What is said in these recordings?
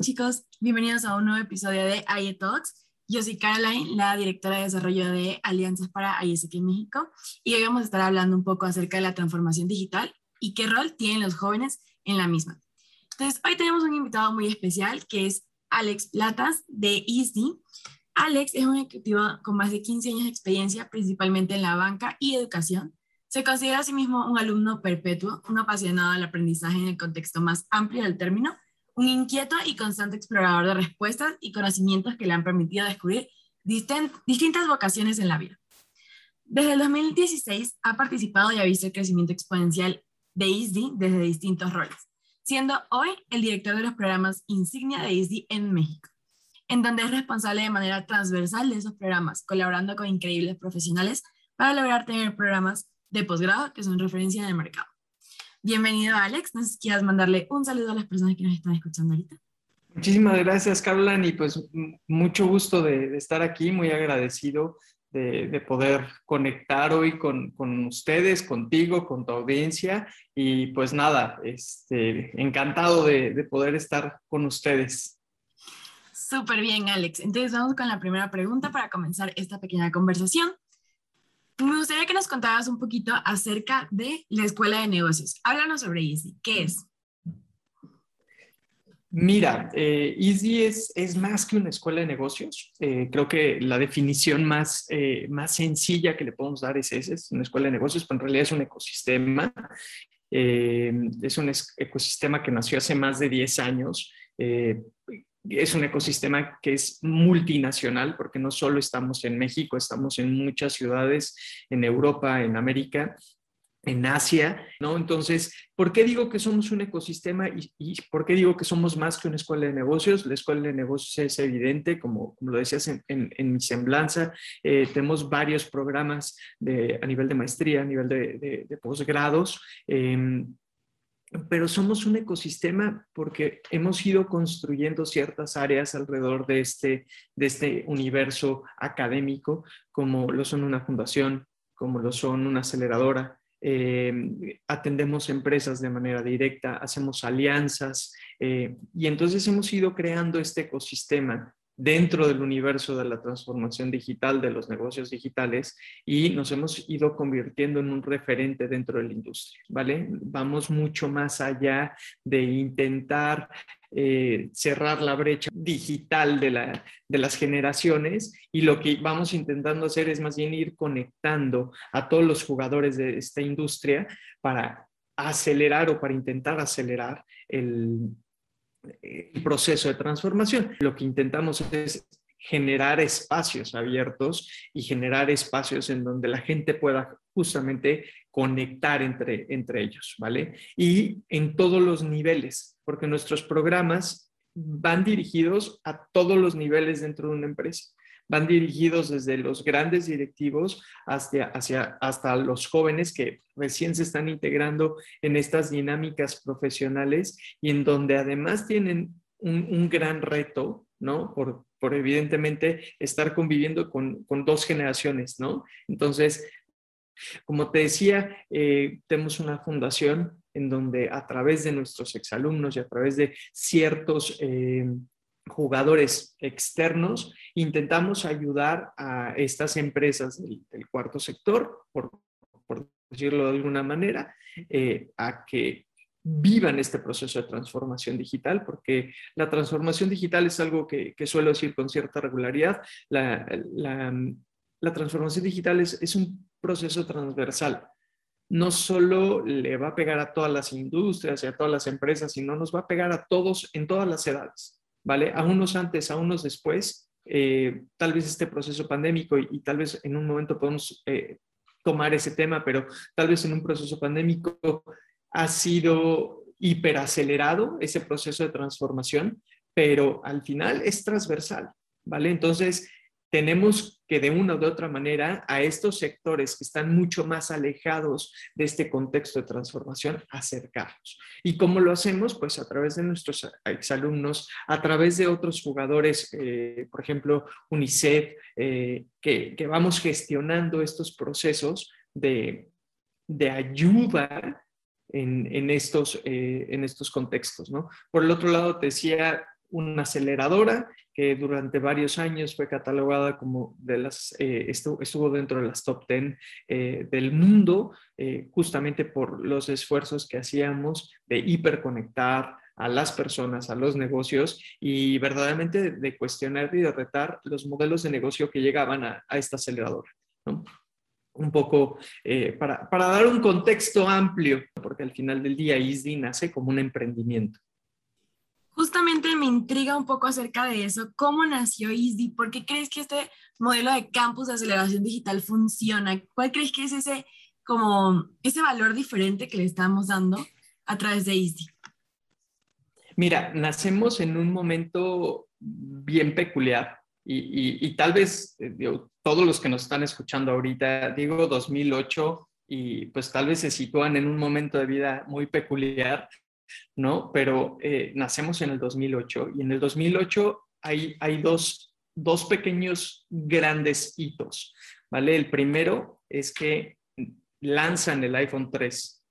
chicos? Bienvenidos a un nuevo episodio de IE Talks. Yo soy Caroline, la directora de desarrollo de Alianzas para ISQ México y hoy vamos a estar hablando un poco acerca de la transformación digital y qué rol tienen los jóvenes en la misma. Entonces, hoy tenemos un invitado muy especial que es Alex Platas de ISDI. Alex es un ejecutivo con más de 15 años de experiencia, principalmente en la banca y educación. Se considera a sí mismo un alumno perpetuo, un apasionado del aprendizaje en el contexto más amplio del término un inquieto y constante explorador de respuestas y conocimientos que le han permitido descubrir distintas vocaciones en la vida. Desde el 2016 ha participado y ha visto el crecimiento exponencial de ISDI desde distintos roles, siendo hoy el director de los programas insignia de ISDI en México, en donde es responsable de manera transversal de esos programas, colaborando con increíbles profesionales para lograr tener programas de posgrado que son referencia en el mercado. Bienvenido, Alex. No sé si quieras mandarle un saludo a las personas que nos están escuchando ahorita. Muchísimas gracias, Caroline, y pues mucho gusto de, estar aquí, muy agradecido de, poder conectar hoy con, ustedes, contigo, con tu audiencia, y pues nada, este, encantado de, de poder estar con ustedes. Súper bien, Alex. Entonces vamos con la primera pregunta para comenzar esta pequeña conversación. Me gustaría que nos contaras un poquito acerca de la Escuela de Negocios. Háblanos sobre Easy. ¿Qué es? Mira, eh, Easy es, es, más que una escuela de negocios. Eh, creo que la definición más, eh, más sencilla que le podemos dar es esa, es una escuela de negocios, pero en realidad es un ecosistema. es un ecosistema que nació hace más de 10 años es un ecosistema que es multinacional porque no solo estamos en México, estamos en muchas ciudades, en Europa, en América, en Asia, ¿no? Entonces, ¿por qué digo que somos un ecosistema y, por qué digo que somos más que una escuela de negocios? La escuela de negocios es evidente, como, lo decías en, mi semblanza, eh, tenemos varios programas de, a nivel de maestría, a nivel de, de, posgrados. Em, pero somos un ecosistema porque hemos ido construyendo ciertas áreas alrededor de este, de este universo académico, como lo son una fundación, como lo son una aceleradora. Eh, atendemos empresas de manera directa, hacemos alianzas eh, y entonces hemos ido creando este ecosistema dentro del universo de la transformación digital, de los negocios digitales, y nos hemos ido convirtiendo en un referente dentro de la industria, ¿vale? Vamos mucho más allá de intentar eh, cerrar la brecha digital de, la, de las generaciones y lo que vamos intentando hacer es más bien ir conectando a todos los jugadores de esta industria para acelerar o para intentar acelerar el, el proceso de transformación. Lo que intentamos es generar espacios abiertos y generar espacios en donde la gente pueda justamente conectar entre, entre ellos, ¿vale? Y en todos los niveles, porque nuestros programas van dirigidos a todos los niveles dentro de una empresa van dirigidos desde los grandes directivos hacia, hacia, hasta los jóvenes que recién se están integrando en estas dinámicas profesionales y en donde además tienen un, gran reto, ¿no? Por, por evidentemente estar conviviendo con, con, dos generaciones, ¿no? Entonces, como te decía, eh, tenemos una fundación en donde a través de nuestros exalumnos y a través de ciertos eh, jugadores externos, intentamos ayudar a estas empresas del, cuarto sector, por, decirlo de alguna manera, eh, a que vivan este proceso de transformación digital, porque la transformación digital es algo que, suelo decir con cierta regularidad. La, transformación digital es, es un proceso transversal no solo le va a pegar a todas las industrias y a todas las empresas, sino nos va a pegar a todos en todas las edades. ¿Vale? A unos antes, a unos después, eh, tal vez este proceso pandémico y, tal vez en un momento podemos eh, tomar ese tema, pero tal vez en un proceso pandémico ha sido hiperacelerado ese proceso de transformación, pero al final es transversal, ¿vale? Entonces, tenemos que de una u otra manera a estos sectores que están mucho más alejados de este contexto de transformación acercarlos. ¿Y cómo lo hacemos? Pues a través de nuestros exalumnos, a través de otros jugadores, eh, por ejemplo, UNICEF, eh, que, vamos gestionando estos procesos de, ayuda en, estos, eh, en estos contextos. ¿no? Por el otro lado, te decía, una aceleradora que durante varios años fue catalogada como de las, eh, estuvo, dentro de las top 10 eh, del mundo, eh, justamente por los esfuerzos que hacíamos de hiperconectar a las personas, a los negocios y verdaderamente de, cuestionar y de retar los modelos de negocio que llegaban a, esta aceleradora. un poco para, para, dar un contexto amplio, porque al final del día ISDI nace como un emprendimiento. Justamente me intriga un poco acerca de eso. ¿Cómo nació ISDI? ¿Por qué crees que este modelo de campus de aceleración digital funciona? ¿Cuál crees que es ese, como, ese valor diferente que le estamos dando a través de ISDI? Mira, nacemos en un momento bien peculiar y, y, tal vez eh, todos los que nos están escuchando ahorita, digo 2008 y pues tal vez se sitúan en un momento de vida muy peculiar ¿no? Pero eh, nacemos en el 2008 y en el 2008 hay, hay dos, dos pequeños grandes hitos, ¿vale? El primero es que lanzan el iPhone 3.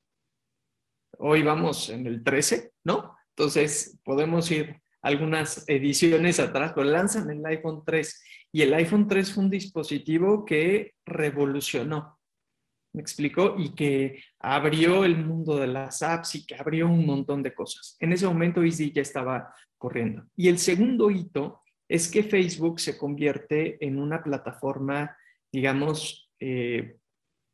Hoy vamos en el 13, ¿no? Entonces podemos ir algunas ediciones atrás, pero lanzan el iPhone 3 y el iPhone 3 fue un dispositivo que revolucionó me explicó, y que abrió el mundo de las apps y que abrió un montón de cosas. En ese momento Easy ya estaba corriendo. Y el segundo hito es que Facebook se convierte en una plataforma, digamos, eh,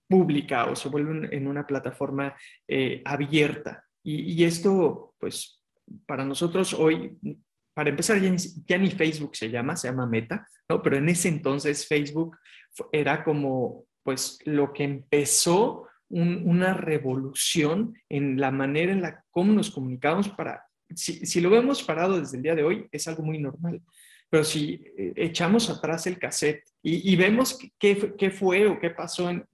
pública o se vuelve en una plataforma eh, abierta. Y, esto, pues, para nosotros hoy, para empezar, ya ni, ya ni, Facebook se llama, se llama Meta, ¿no? Pero en ese entonces Facebook era como pues lo que empezó una revolución en la manera en la cómo nos comunicamos para, si, lo vemos parado desde el día de hoy, es algo muy normal. Pero si eh, echamos atrás el cassette y, vemos qué, fue o qué pasó en,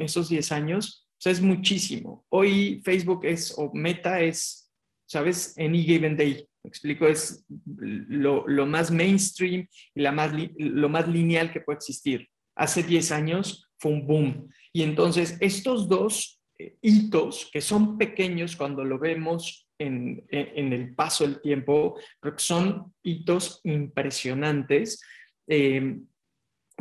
esos 10 años, es muchísimo. Hoy Facebook es, o Meta es, ¿sabes? Any given day. Me explico, es lo, más mainstream y la más, lo más lineal que puede existir hace 10 años fue un boom. Y entonces estos dos eh, hitos, que son pequeños cuando lo vemos en, el paso del tiempo, pero que son hitos impresionantes, eh,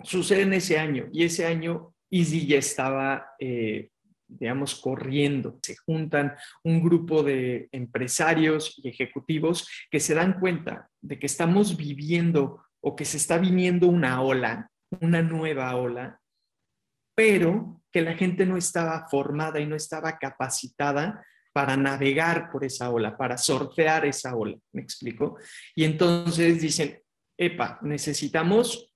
suceden ese año. Y ese año Easy ya estaba, eh, digamos, corriendo. Se juntan un grupo de empresarios y ejecutivos que se dan cuenta de que estamos viviendo o que se está viniendo una ola una nueva ola, pero que la gente no estaba formada y no estaba capacitada para navegar por esa ola, para sortear esa ola, ¿me explico? Y entonces dicen, epa, necesitamos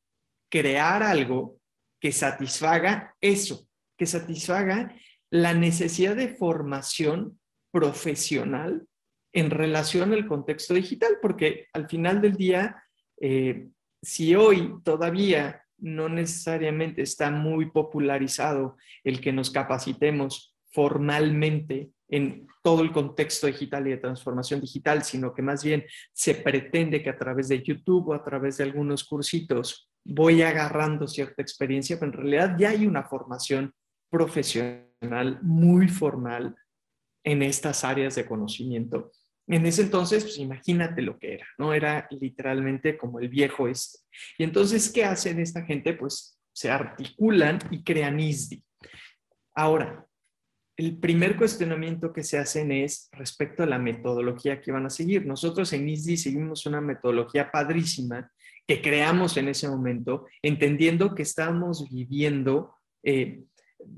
crear algo que satisfaga eso, que satisfaga la necesidad de formación profesional en relación al contexto digital, porque al final del día, eh, si hoy todavía no necesariamente está muy popularizado el que nos capacitemos formalmente en todo el contexto digital y de transformación digital, sino que más bien se pretende que a través de YouTube o a través de algunos cursitos voy agarrando cierta experiencia, pero en realidad ya hay una formación profesional muy formal en estas áreas de conocimiento en ese entonces, pues imagínate lo que era, ¿no? Era literalmente como el viejo este. Y entonces, ¿qué hacen esta gente? Pues se articulan y crean ISDI. Ahora, el primer cuestionamiento que se hacen es respecto a la metodología que van a seguir. Nosotros en ISDI seguimos una metodología padrísima que creamos en ese momento, entendiendo que estamos viviendo eh,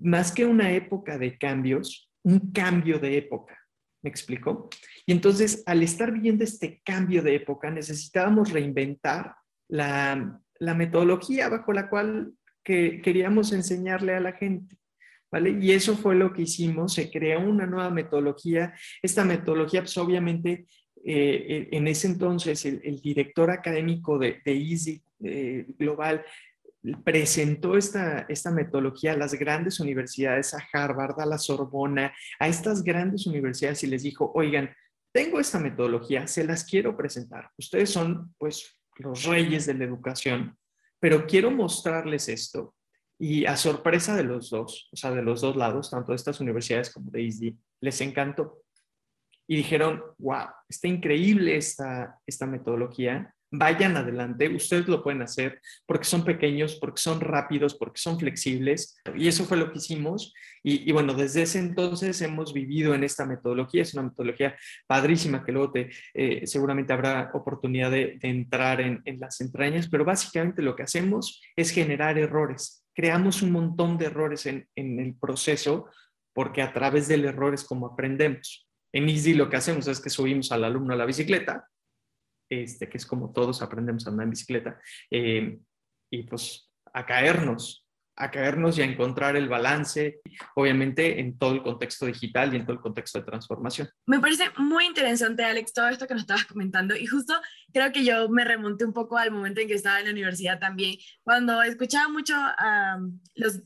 más que una época de cambios, un cambio de época. ¿Me explico? Y entonces, al estar viviendo este cambio de época, necesitábamos reinventar la, metodología bajo la cual que queríamos enseñarle a la gente. ¿Vale? Y eso fue lo que hicimos, se creó una nueva metodología. Esta metodología, pues obviamente, eh, en ese entonces el, director académico de, de EASY eh, Global presentó esta, esta metodología a las grandes universidades, a Harvard, a la Sorbona, a estas grandes universidades y les dijo, oigan, tengo esta metodología, se las quiero presentar. Ustedes son pues los reyes de la educación, pero quiero mostrarles esto. Y a sorpresa de los dos, o sea, de los dos lados, tanto de estas universidades como de ISD, les encantó. y dijeron, wow, está increíble esta, esta metodología, vayan adelante, ustedes lo pueden hacer porque son pequeños, porque son rápidos, porque son flexibles. Y eso fue lo que hicimos. Y, bueno, desde ese entonces hemos vivido en esta metodología. Es una metodología padrísima que luego eh, seguramente habrá oportunidad de, entrar en, las entrañas, pero básicamente lo que hacemos es generar errores. Creamos un montón de errores en, el proceso porque a través del error es como aprendemos. En Easy lo que hacemos es que subimos al alumno a la bicicleta este, que es como todos aprendemos a andar en bicicleta, eh, y pues a caernos, a caernos y a encontrar el balance, obviamente en todo el contexto digital y en todo el contexto de transformación. Me parece muy interesante, Alex, todo esto que nos estabas comentando y justo creo que yo me remonté un poco al momento en que estaba en la universidad también, cuando escuchaba mucho a los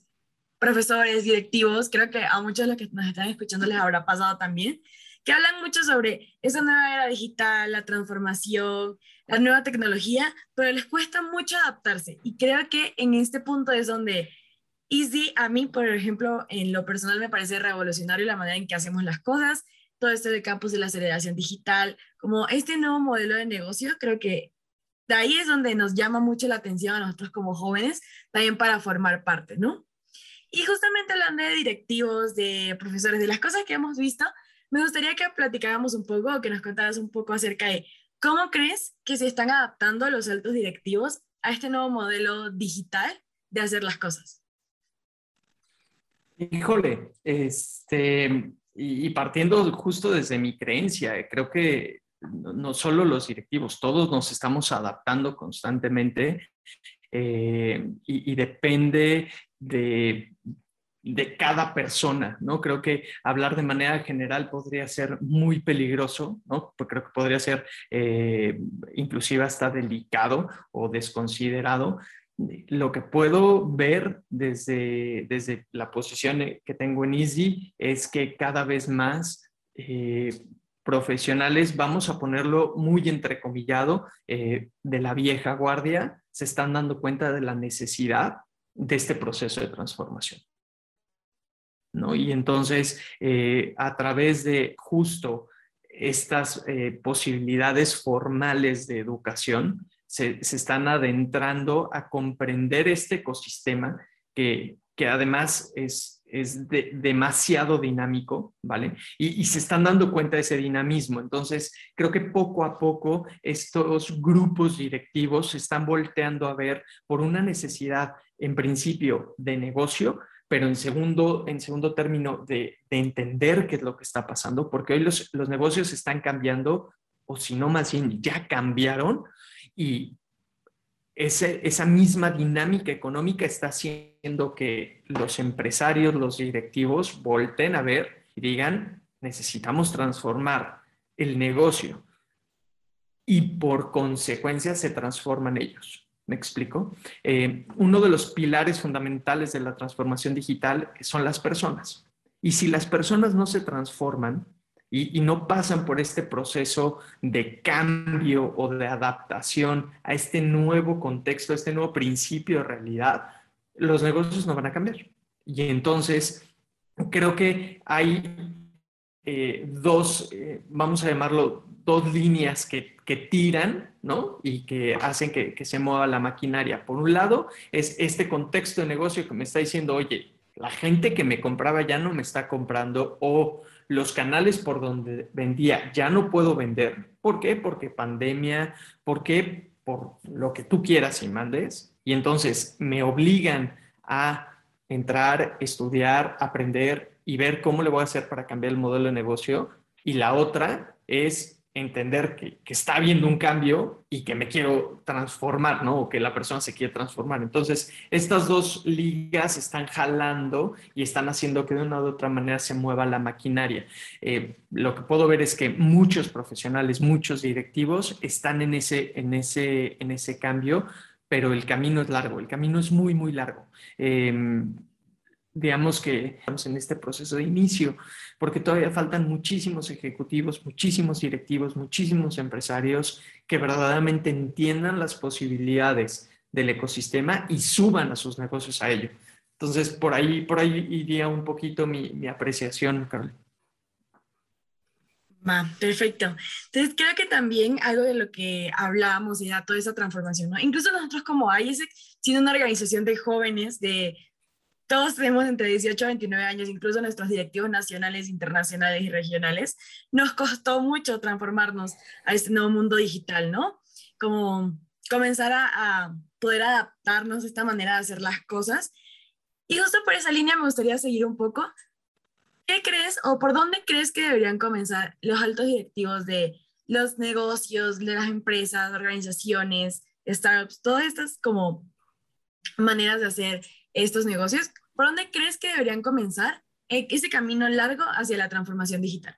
profesores, directivos, creo que a muchos de los que nos están escuchando les habrá pasado también, que hablan mucho sobre esa nueva era digital, la transformación, la nueva tecnología, pero les cuesta mucho adaptarse. Y creo que en este punto es donde Easy, a mí, por ejemplo, en lo personal me parece revolucionario la manera en que hacemos las cosas, todo esto de campus de la aceleración digital, como este nuevo modelo de negocio, creo que de ahí es donde nos llama mucho la atención a nosotros como jóvenes, también para formar parte, ¿no? Y justamente hablando de directivos, de profesores, de las cosas que hemos visto, me gustaría que platicáramos un poco, que nos contaras un poco acerca de cómo crees que se están adaptando los altos directivos a este nuevo modelo digital de hacer las cosas. Híjole, este, y, partiendo justo desde mi creencia, creo que no, solo los directivos, todos nos estamos adaptando constantemente eh, y, depende de, de cada persona, ¿no? Creo que hablar de manera general podría ser muy peligroso, ¿no? Porque creo que podría ser eh, inclusive hasta delicado o desconsiderado. Lo que puedo ver desde, desde la posición que tengo en Easy es que cada vez más eh, profesionales, vamos a ponerlo muy entrecomillado, eh, de la vieja guardia, se están dando cuenta de la necesidad de este proceso de transformación. Y entonces, eh, a través de justo estas eh, posibilidades formales de educación, se, están adentrando a comprender este ecosistema que, que además es, es demasiado dinámico, ¿vale? Y, y, se están dando cuenta de ese dinamismo. Entonces, creo que poco a poco estos grupos directivos se están volteando a ver por una necesidad, en principio, de negocio, pero en segundo, en segundo término de, entender qué es lo que está pasando, porque hoy los, los negocios están cambiando, o si no, más bien ya cambiaron, y esa misma dinámica económica está haciendo que los empresarios, los directivos, volten a ver y digan, necesitamos transformar el negocio y por consecuencia se transforman ellos. ¿Me explico? Eh, uno de los pilares fundamentales de la transformación digital son las personas. Y si las personas no se transforman y, no pasan por este proceso de cambio o de adaptación a este nuevo contexto, a este nuevo principio de realidad, los negocios no van a cambiar. Y entonces, creo que hay eh, dos, eh, vamos a llamarlo, dos líneas que que tiran, ¿no? Y que hacen que, se mueva la maquinaria. Por un lado, es este contexto de negocio que me está diciendo, oye, la gente que me compraba ya no me está comprando o los canales por donde vendía ya no puedo vender. ¿Por qué? Porque pandemia, ¿por qué? Por lo que tú quieras y mandes. Y entonces me obligan a entrar, estudiar, aprender y ver cómo le voy a hacer para cambiar el modelo de negocio. Y la otra es entender que, está habiendo un cambio y que me quiero transformar, ¿no? O que la persona se quiere transformar. Entonces, estas dos ligas están jalando y están haciendo que de una u otra manera se mueva la maquinaria. Eh, lo que puedo ver es que muchos profesionales, muchos directivos están en ese, en ese, en ese cambio, pero el camino es largo, el camino es muy, muy largo. Em, digamos que estamos en este proceso de inicio, porque todavía faltan muchísimos ejecutivos, muchísimos directivos, muchísimos empresarios que verdaderamente entiendan las posibilidades del ecosistema y suban a sus negocios a ello. Entonces, por ahí, por ahí iría un poquito mi, mi apreciación, Carol. perfecto. Entonces creo que también algo de lo que hablábamos era toda esa transformación, ¿no? Incluso nosotros como AIES, siendo una organización de jóvenes, de todos tenemos entre 18 y 29 años, incluso nuestros directivos nacionales, internacionales y regionales, nos costó mucho transformarnos a este nuevo mundo digital, ¿no? Como comenzar a, a poder adaptarnos a esta manera de hacer las cosas. Y justo por esa línea me gustaría seguir un poco ¿Qué crees o por dónde crees que deberían comenzar los altos directivos de los negocios, de las empresas, organizaciones, startups, todas estas como maneras de hacer estos negocios? ¿Por dónde crees que deberían comenzar ese camino largo hacia la transformación digital?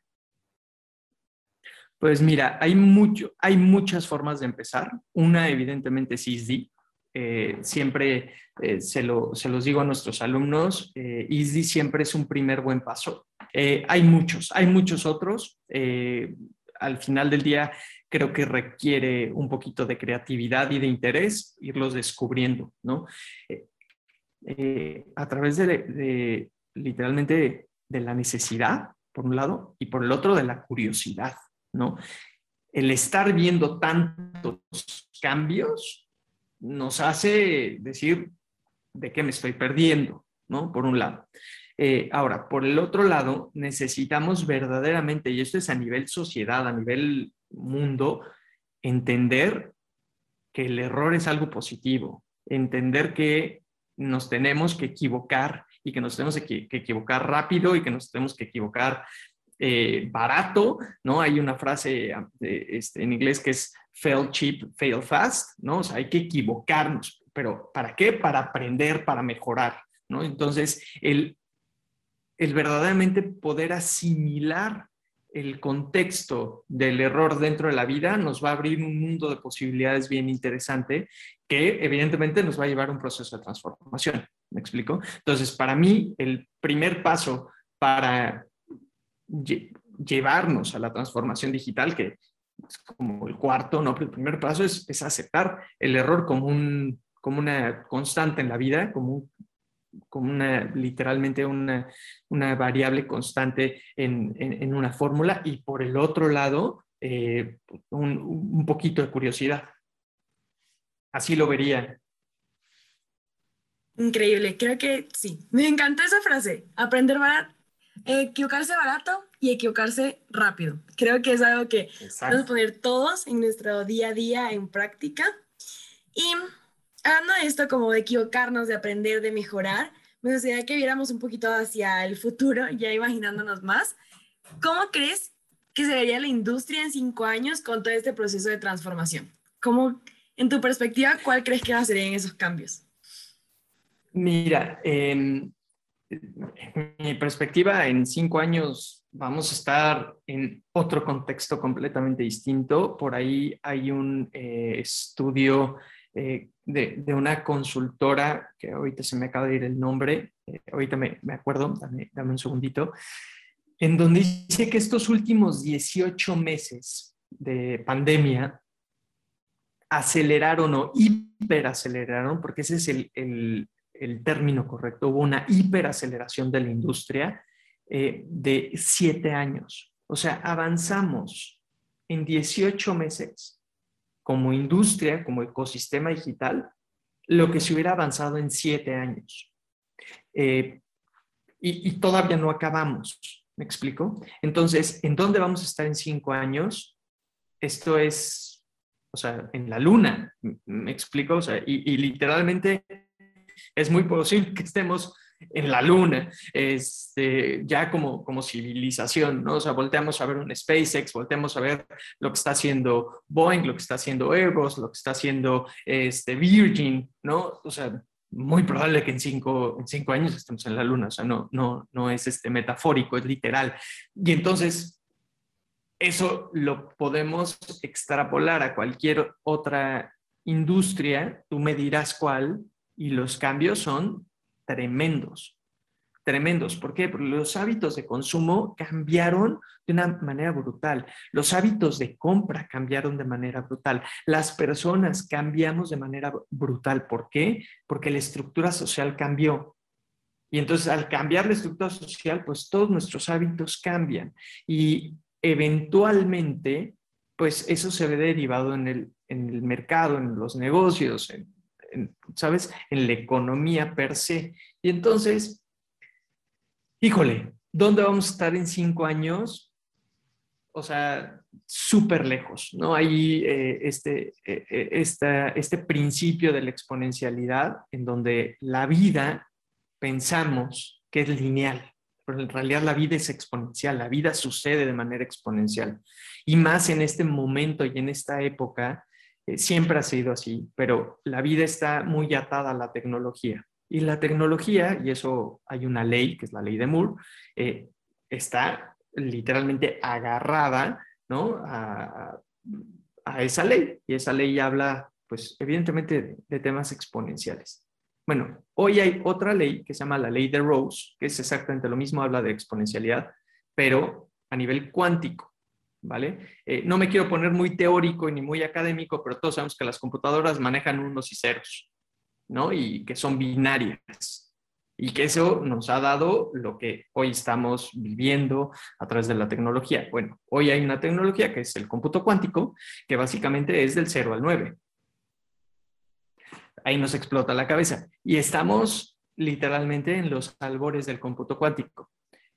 Pues mira, hay, mucho, hay muchas formas de empezar. Una, evidentemente, ISDI, eh, siempre eh, se, lo, se, los digo a nuestros alumnos, eh, ISDI siempre es un primer buen paso. hay muchos, hay muchos otros. al final del día creo que requiere un poquito de creatividad y de interés irlos descubriendo, ¿no? A través de, de literalmente de la necesidad, por un lado, y por el otro de la curiosidad, ¿no? El estar viendo tantos cambios nos hace decir de qué me estoy perdiendo, ¿no? Por un lado. Eh, ahora, por el otro lado, necesitamos verdaderamente, y esto es a nivel sociedad, a nivel mundo, entender que el error es algo positivo, entender que nos tenemos que equivocar y que nos tenemos que, equivocar rápido y que nos tenemos que equivocar eh, barato, ¿no? Hay una frase eh, este, en inglés que es fail cheap, fail fast, ¿no? O sea, hay que equivocarnos, pero ¿para qué? Para aprender, para mejorar, ¿no? Entonces, el, el verdaderamente poder asimilar el contexto del error dentro de la vida nos va a abrir un mundo de posibilidades bien interesante que evidentemente nos va a llevar a un proceso de transformación. ¿Me explico? Entonces, para mí, el primer paso para llevarnos a la transformación digital, que es como el cuarto, ¿no? Pero el primer paso es, aceptar el error como, un, como una constante en la vida, como, como una, literalmente una, una variable constante en, en, una fórmula y por el otro lado, eh, un, un, poquito de curiosidad. Así lo vería. Increíble, creo que sí. Me encantó esa frase. Aprender a equivocarse barato y equivocarse rápido. Creo que es algo que vamos a poner todos en nuestro día a día en práctica. Y hablando de esto, como de equivocarnos, de aprender, de mejorar, me gustaría que viéramos un poquito hacia el futuro, ya imaginándonos más. ¿Cómo crees que se vería la industria en cinco años con todo este proceso de transformación? ¿Cómo, en tu perspectiva, cuál crees que va a ser en esos cambios? Mira, en mi perspectiva, en cinco años vamos a estar en otro contexto completamente distinto. Por ahí hay un eh, estudio eh, de, una consultora, que ahorita se me acaba de ir el nombre, eh, ahorita me, acuerdo, dame, dame, un segundito, en donde dice que estos últimos 18 meses de pandemia aceleraron o hiperaceleraron, porque ese es el, el, término correcto, hubo una hiperaceleración de la industria eh, de siete años. O sea, avanzamos en 18 meses como industria, como ecosistema digital, lo que se hubiera avanzado en siete años. Eh, y, todavía no acabamos, ¿me explico? Entonces, ¿en dónde vamos a estar en cinco años? Esto es, o sea, en la luna, ¿me explico? O sea, y, literalmente es muy posible que estemos en la luna, este, ya como, como civilización, ¿no? O sea, volteamos a ver un SpaceX, volteamos a ver lo que está haciendo Boeing, lo que está haciendo Airbus, lo que está haciendo este, Virgin, ¿no? O sea, muy probable que en cinco, en cinco años estemos en la luna, o sea, no, no, no es este metafórico, es literal. Y entonces, eso lo podemos extrapolar a cualquier otra industria, tú me dirás cuál, y los cambios son tremendos, tremendos. ¿Por qué? Porque los hábitos de consumo cambiaron de una manera brutal. Los hábitos de compra cambiaron de manera brutal. Las personas cambiamos de manera brutal. ¿Por qué? Porque la estructura social cambió. Y entonces al cambiar la estructura social, pues todos nuestros hábitos cambian. Y eventualmente, pues eso se ve derivado en el, en el mercado, en los negocios, en, ¿sabes? En la economía per se. Y entonces, híjole, ¿dónde vamos a estar en cinco años? O sea, súper lejos, ¿no? Hay eh, este, eh, eh, este principio de la exponencialidad en donde la vida pensamos que es lineal, pero en realidad la vida es exponencial, la vida sucede de manera exponencial. Y más en este momento y en esta época, siempre ha sido así, pero la vida está muy atada a la tecnología. Y la tecnología, y eso hay una ley, que es la ley de Moore, está literalmente agarrada ¿no? a, esa ley. Y esa ley habla, pues, evidentemente de, temas exponenciales. Bueno, hoy hay otra ley que se llama la ley de Rose, que es exactamente lo mismo, habla de exponencialidad, pero a nivel cuántico, ¿vale? Eh, no me quiero poner muy teórico ni muy académico, pero todos sabemos que las computadoras manejan unos y ceros, ¿no? Y que son binarias y que eso nos ha dado lo que hoy estamos viviendo a través de la tecnología. Bueno, hoy hay una tecnología que es el cómputo cuántico, que básicamente es del 0 al 9. Ahí nos explota la cabeza. Y estamos literalmente en los albores del cómputo cuántico.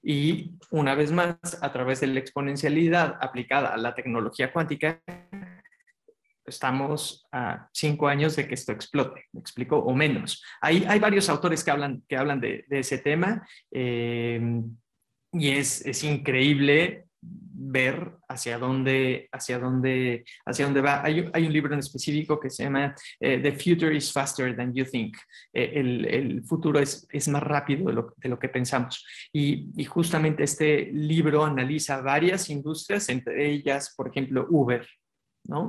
Y una vez más, a través de la exponencialidad aplicada a la tecnología cuántica, estamos a cinco años de que esto explote, ¿me explico? O menos. Hay, hay varios autores que hablan, que hablan de, ese tema eh, y es, es, increíble ver hacia dónde, hacia dónde, hacia dónde va. Hay, hay un libro en específico que se llama eh, The Future is Faster Than You Think. Eh, el, el, futuro es, es más rápido de lo, de lo que pensamos. Y, y, justamente este libro analiza varias industrias, entre ellas, por ejemplo, Uber,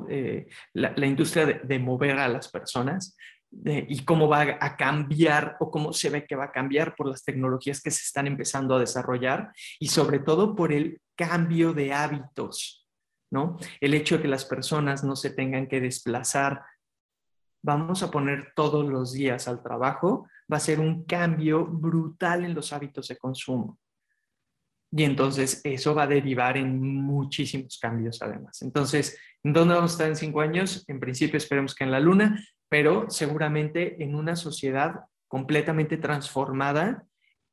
eh, la, industria de, mover a las personas y cómo va a cambiar o cómo se ve que va a cambiar por las tecnologías que se están empezando a desarrollar y sobre todo por el cambio de hábitos, ¿no? El hecho de que las personas no se tengan que desplazar, vamos a poner todos los días al trabajo, va a ser un cambio brutal en los hábitos de consumo. Y entonces eso va a derivar en muchísimos cambios además. Entonces, ¿dónde vamos a estar en cinco años? En principio esperemos que en la luna, pero seguramente en una sociedad completamente transformada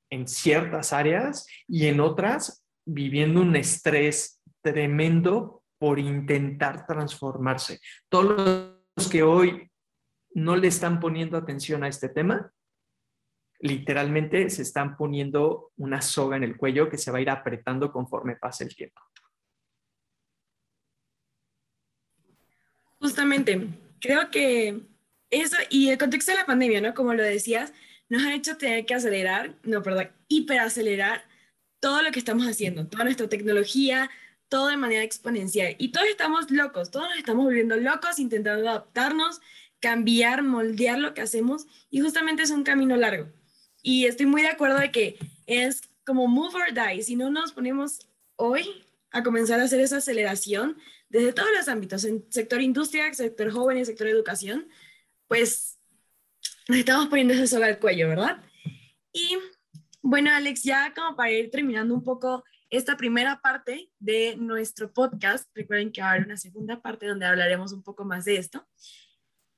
en ciertas áreas y en otras viviendo un estrés tremendo por intentar transformarse. Todos los que hoy no le están poniendo atención a este tema literalmente se están poniendo una soga en el cuello que se va a ir apretando conforme pase el tiempo. Justamente, creo que eso y el contexto de la pandemia, ¿no? Como lo decías, nos ha hecho tener que acelerar, no, perdón, hiperacelerar todo lo que estamos haciendo, toda nuestra tecnología, todo de manera exponencial. Y todos estamos locos, todos nos estamos volviendo locos intentando adaptarnos, cambiar, moldear lo que hacemos y justamente es un camino largo. Y estoy muy de acuerdo de que es como move or die. Si no nos ponemos hoy a comenzar a hacer esa aceleración desde todos los ámbitos, en sector industria, sector jóvenes, sector educación, pues nos estamos poniendo eso sobre el cuello, ¿verdad? Y bueno, Alex, ya como para ir terminando un poco esta primera parte de nuestro podcast, recuerden que va a haber una segunda parte donde hablaremos un poco más de esto.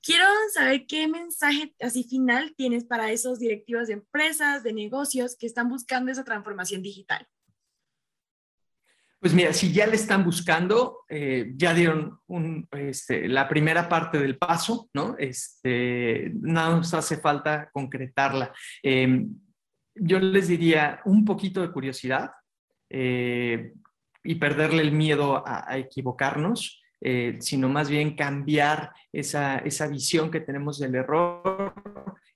Quiero saber qué mensaje así final tienes para esos directivos de empresas, de negocios que están buscando esa transformación digital. Pues mira, si ya le están buscando, eh, ya dieron este, la primera parte del paso, ¿no? Este, nada nos hace falta concretarla. Em, yo les diría un poquito de curiosidad eh, y perderle el miedo a equivocarnos. Eh, sino más bien cambiar esa, visión que tenemos del error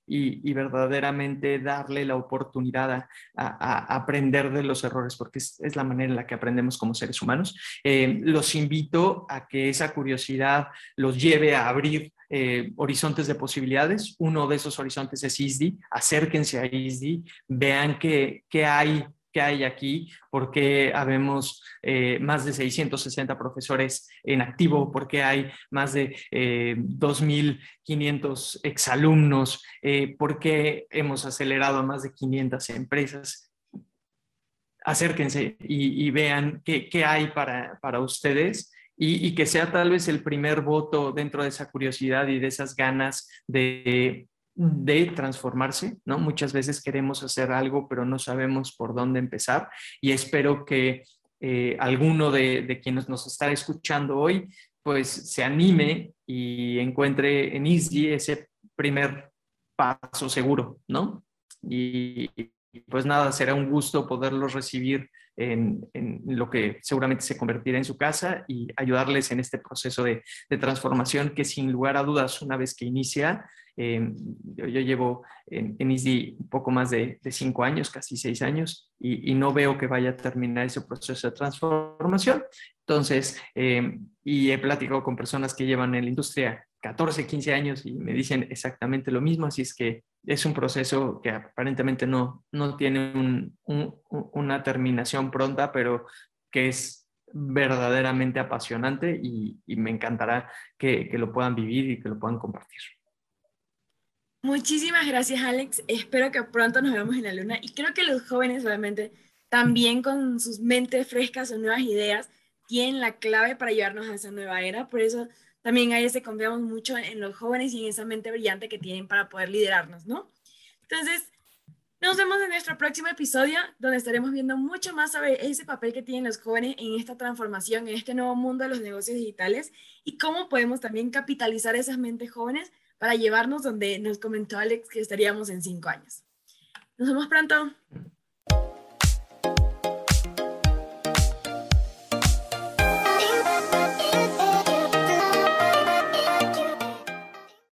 y, verdaderamente darle la oportunidad a, aprender de los errores, porque es, la manera en la que aprendemos como seres humanos. Eh, los invito a que esa curiosidad los lleve a abrir eh, horizontes de posibilidades. Uno de esos horizontes es ISDI. Acérquense a ISDI, vean qué, qué hay hay aquí, porque habemos eh, más de 660 profesores en activo, porque hay más de 2.500 eh, exalumnos, eh, porque hemos acelerado a más de 500 empresas. acérquense y, vean qué, qué, hay para, para ustedes y, y, que sea tal vez el primer voto dentro de esa curiosidad y de esas ganas de, de transformarse, ¿no? Muchas veces queremos hacer algo, pero no sabemos por dónde empezar y espero que eh, alguno de, de, quienes nos está escuchando hoy, pues se anime y encuentre en Easy ese primer paso seguro, ¿no? Y, pues nada, será un gusto poderlos recibir en, lo que seguramente se convertirá en su casa y ayudarles en este proceso de, de transformación que sin lugar a dudas, una vez que inicia, Em, yo, llevo en, en un poco más de, cinco años, casi seis años, y, no veo que vaya a terminar ese proceso de transformación. Entonces, em, y he platicado con personas que llevan en la industria 14, 15 años y me dicen exactamente lo mismo, así es que es un proceso que aparentemente no, no tiene una terminación pronta, pero que es verdaderamente apasionante y, me encantará que, que, lo puedan vivir y que lo puedan compartir. Muchísimas gracias, Alex. Espero que pronto nos veamos en la luna. Y creo que los jóvenes realmente también con sus mentes frescas o nuevas ideas tienen la clave para llevarnos a esa nueva era. Por eso también ahí se confiamos mucho en los jóvenes y en esa mente brillante que tienen para poder liderarnos, ¿no? Entonces, nos vemos en nuestro próximo episodio, donde estaremos viendo mucho más sobre ese papel que tienen los jóvenes en esta transformación, en este nuevo mundo de los negocios digitales y cómo podemos también capitalizar esas mentes jóvenes para llevarnos donde nos comentó Alex que estaríamos en cinco años. Nos vemos pronto.